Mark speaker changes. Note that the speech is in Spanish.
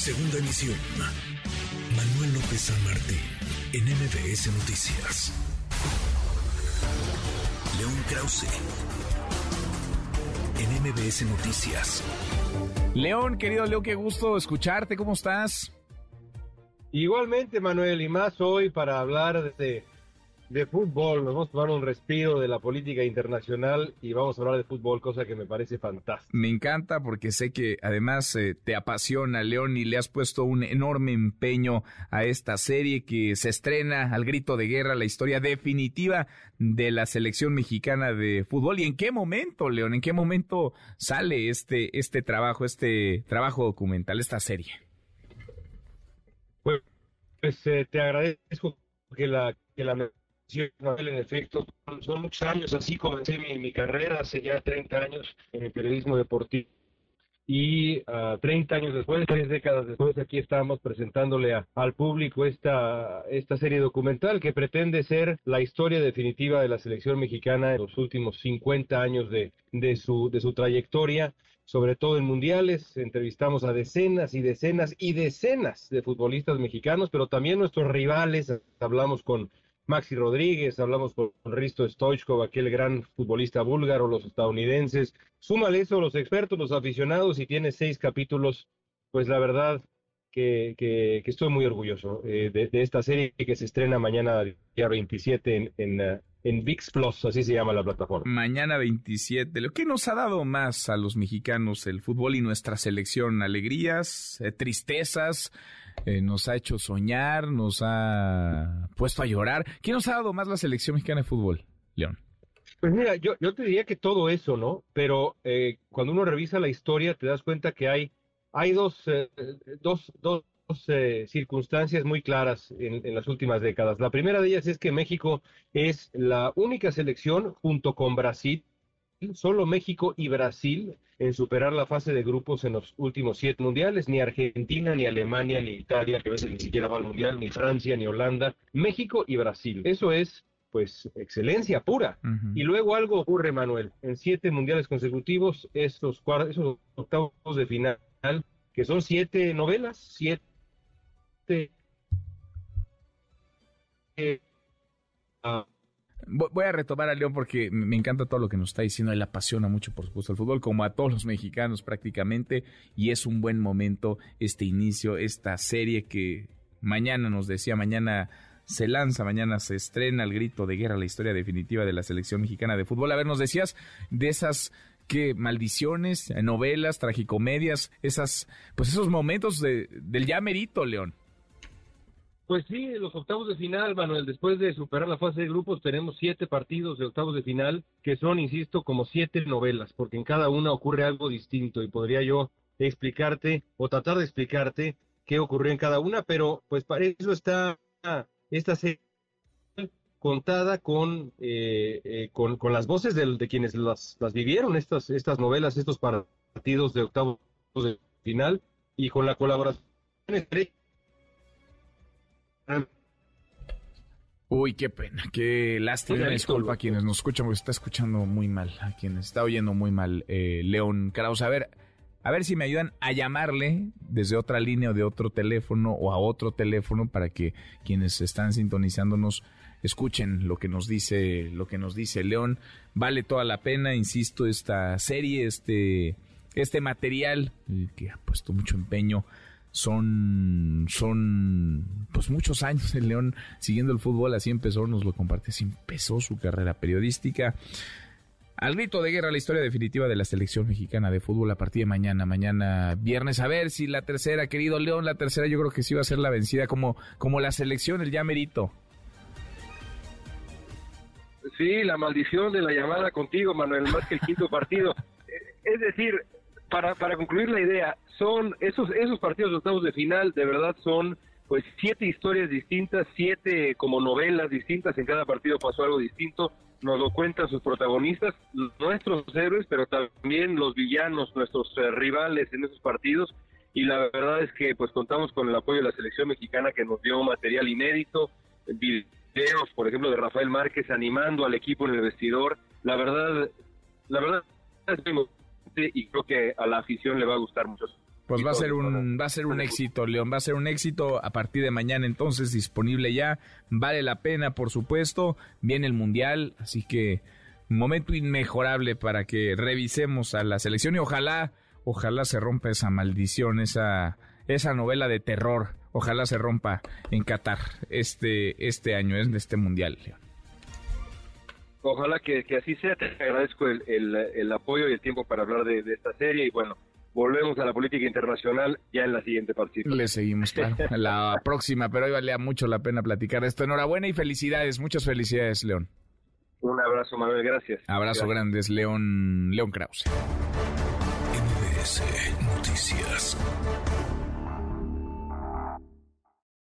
Speaker 1: Segunda emisión. Manuel López San Martín, en MBS Noticias. León Krause, en MBS Noticias.
Speaker 2: León, querido Leo, qué gusto escucharte. ¿Cómo estás?
Speaker 3: Igualmente, Manuel, y más hoy para hablar de de fútbol. Nos vamos a tomar un respiro de la política internacional y vamos a hablar de fútbol, cosa que me parece fantástica.
Speaker 2: Me encanta porque sé que además eh, te apasiona, León, y le has puesto un enorme empeño a esta serie que se estrena al grito de guerra, la historia definitiva de la selección mexicana de fútbol. ¿Y en qué momento, León? ¿En qué momento sale este, este trabajo, este trabajo documental, esta serie?
Speaker 3: Pues, pues eh, te agradezco que la, que la en efecto, son muchos años, así comencé mi, carrera hace ya 30 años en el periodismo deportivo. Y uh, ah, 30 años después, tres décadas después, aquí estamos presentándole al público esta, esta serie documental que pretende ser la historia definitiva de la selección mexicana en los últimos 50 años de, de, su, de su trayectoria sobre todo en mundiales. Entrevistamos a decenas y decenas y decenas de futbolistas mexicanos, pero también nuestros rivales. Hablamos con Maxi Rodríguez, hablamos con Risto Stoichkov, aquel gran futbolista búlgaro, los estadounidenses. Súmale eso, los expertos, los aficionados, y tiene seis capítulos. Pues la verdad que, que, estoy muy orgulloso eh, de, esta serie que se estrena mañana, día 27, en, uh, en VIX Plus, así se llama la plataforma.
Speaker 2: Mañana 27. ¿Lo que nos ha dado más a los mexicanos el fútbol y nuestra selección? ¿Alegrías? Eh, ¿Tristezas? Eh, nos ha hecho soñar, nos ha puesto a llorar. ¿Quién nos ha dado más la selección mexicana de fútbol, León?
Speaker 3: Pues mira, yo, yo te diría que todo eso, ¿no? Pero eh, cuando uno revisa la historia te das cuenta que hay, hay dos, eh, dos, dos circunstancias muy claras en, en, las últimas décadas. La primera de ellas es que México es la única selección, junto con Brasil, solo México y Brasil en superar la fase de grupos en los últimos siete mundiales, ni Argentina, ni Alemania, ni Italia, que a veces ni siquiera va al mundial, ni Francia, ni Holanda, México y Brasil. Eso es pues excelencia pura. Y luego algo ocurre, Manuel, en siete mundiales consecutivos, estos, esos octavos de final, que son siete novelas, siete...
Speaker 2: Eh, ah, Voy a retomar a León porque me encanta todo lo que nos está diciendo. Él apasiona mucho, por supuesto, el fútbol, como a todos los mexicanos prácticamente. Y es un buen momento este inicio, esta serie que mañana nos decía, mañana se lanza, mañana se estrena el grito de guerra, la historia definitiva de la selección mexicana de fútbol. A ver, nos decías de esas que maldiciones, novelas, tragicomedias, esas, pues esos momentos de, del ya merito, León.
Speaker 3: Pues sí, los octavos de final, Manuel, después de superar la fase de grupos, tenemos siete partidos de octavos de final que son, insisto, como siete novelas, porque en cada una ocurre algo distinto y podría yo explicarte o tratar de explicarte qué ocurrió en cada una, pero pues para eso está esta serie contada con, eh, eh, con, con, las voces de, quienes las, las, vivieron, estas, estas novelas, estos partidos de octavos de final, y con la colaboración entre
Speaker 2: Uy, qué pena, qué lástima. Disculpa a quienes nos escuchan, porque está escuchando muy mal, a quienes está oyendo muy mal eh, León Kraus. A ver, a ver si me ayudan a llamarle desde otra línea o de otro teléfono o a otro teléfono para que quienes están sintonizándonos escuchen lo que nos dice, lo que nos dice León. Vale toda la pena, insisto, esta serie, este, este material eh, que ha puesto mucho empeño son, son pues muchos años el León siguiendo el fútbol, así empezó, nos lo comparte, así empezó su carrera periodística. Al grito de guerra, la historia definitiva de la selección mexicana de fútbol a partir de mañana, mañana viernes. A ver si la tercera, querido León, la tercera yo creo que sí va a ser la vencida como, como la selección, el ya merito.
Speaker 3: Sí, la maldición de la llamada contigo, Manuel, más que el quinto partido. Es decir, para, para concluir la idea, son esos, esos partidos de octavos de final, de verdad son pues siete historias distintas, siete como novelas distintas, en cada partido pasó algo distinto, nos lo cuentan sus protagonistas, nuestros héroes, pero también los villanos, nuestros eh, rivales en esos partidos, y la verdad es que pues contamos con el apoyo de la selección mexicana que nos dio material inédito, videos, por ejemplo, de Rafael Márquez animando al equipo en el vestidor, la verdad, la verdad es y creo que a la afición le va a gustar mucho.
Speaker 2: Pues va a ser un va a ser un éxito, León, va a ser un éxito a partir de mañana entonces disponible ya. Vale la pena, por supuesto. Viene el Mundial, así que momento inmejorable para que revisemos a la selección y ojalá ojalá se rompa esa maldición, esa esa novela de terror. Ojalá se rompa en Qatar este este año, en este Mundial, León.
Speaker 3: Ojalá que, así sea. Te agradezco el, el, apoyo y el tiempo para hablar de, esta serie y bueno, volvemos a la política internacional ya en la siguiente partida.
Speaker 2: Le seguimos, claro, la próxima, pero hoy valía mucho la pena platicar esto. Enhorabuena y felicidades, muchas felicidades, León.
Speaker 3: Un abrazo, Manuel, gracias.
Speaker 2: Abrazo grandes, León, León Krause.
Speaker 1: Noticias.